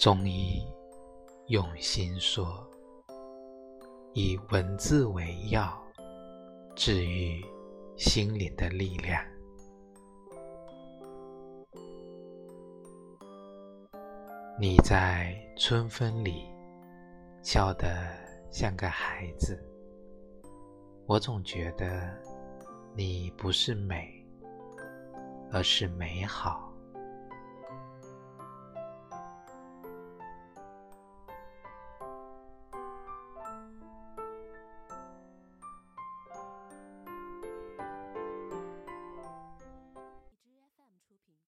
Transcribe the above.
中医用心说以文字为药治愈心灵的力量。你在春风里笑得像个孩子我总觉得你不是美而是美好。